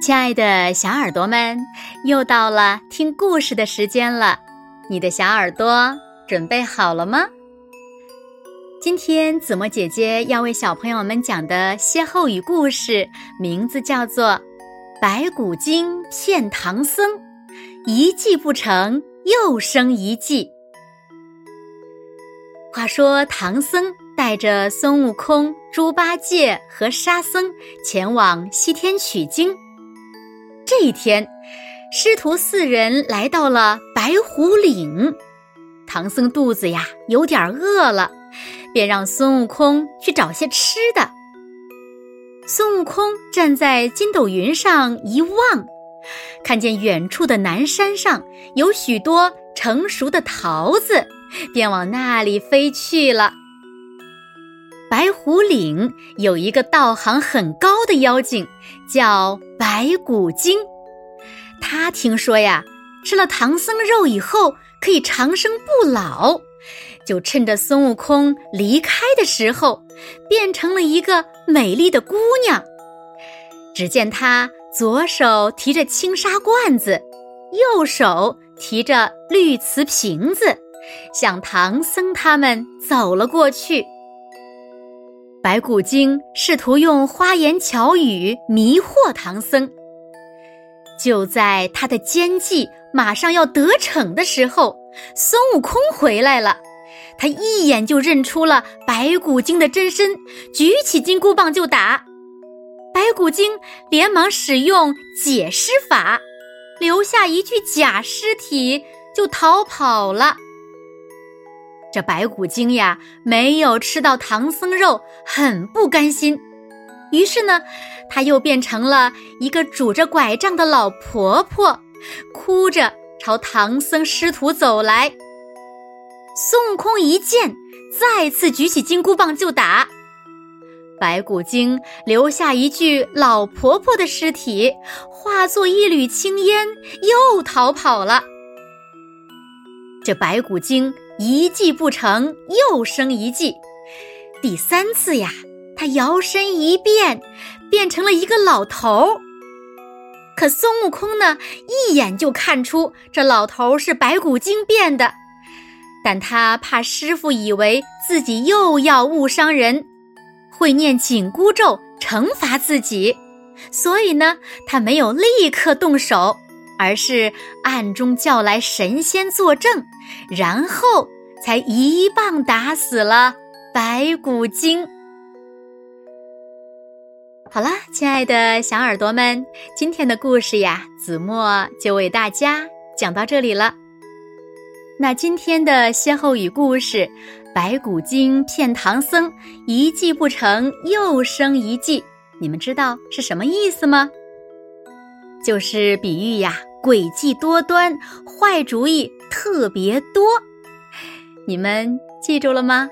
亲爱的小耳朵们，又到了听故事的时间了。你的小耳朵准备好了吗？今天子墨姐姐要为小朋友们讲的歇后语故事，名字叫做《白骨精骗唐僧》，一计不成又生一计。话说唐僧带着孙悟空、猪八戒和沙僧前往西天取经。这一天，师徒四人来到了白虎岭。唐僧肚子呀有点饿了，便让孙悟空去找些吃的。孙悟空站在筋斗云上一望，看见远处的南山上有许多成熟的桃子，便往那里飞去了。白虎岭有一个道行很高的妖精，叫白骨精。他听说呀，吃了唐僧肉以后可以长生不老，就趁着孙悟空离开的时候，变成了一个美丽的姑娘。只见他左手提着青纱罐子，右手提着绿瓷瓶子，向唐僧他们走了过去。白骨精试图用花言巧语迷惑唐僧。就在他的奸计马上要得逞的时候，孙悟空回来了。他一眼就认出了白骨精的真身，举起金箍棒就打。白骨精连忙使用解尸法，留下一具假尸体就逃跑了。这白骨精呀，没有吃到唐僧肉，很不甘心。于是呢，她又变成了一个拄着拐杖的老婆婆，哭着朝唐僧师徒走来。孙悟空一见，再次举起金箍棒就打。白骨精留下一具老婆婆的尸体，化作一缕青烟，又逃跑了。这白骨精一计不成，又生一计。第三次呀。他摇身一变，变成了一个老头。可孙悟空呢，一眼就看出这老头是白骨精变的，但他怕师傅以为自己又要误伤人，会念紧箍咒惩罚自己，所以呢，他没有立刻动手，而是暗中叫来神仙作证，然后才一棒打死了白骨精。好啦，亲爱的小耳朵们，今天的故事呀，子墨就为大家讲到这里了。那今天的歇后语故事“白骨精骗唐僧，一计不成又生一计”，你们知道是什么意思吗？就是比喻呀，诡计多端，坏主意特别多。你们记住了吗？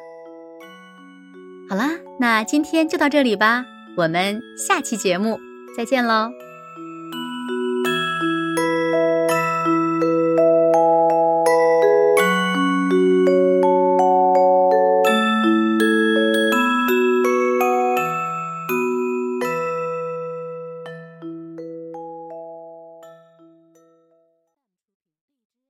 好啦，那今天就到这里吧。我们下期节目再见喽。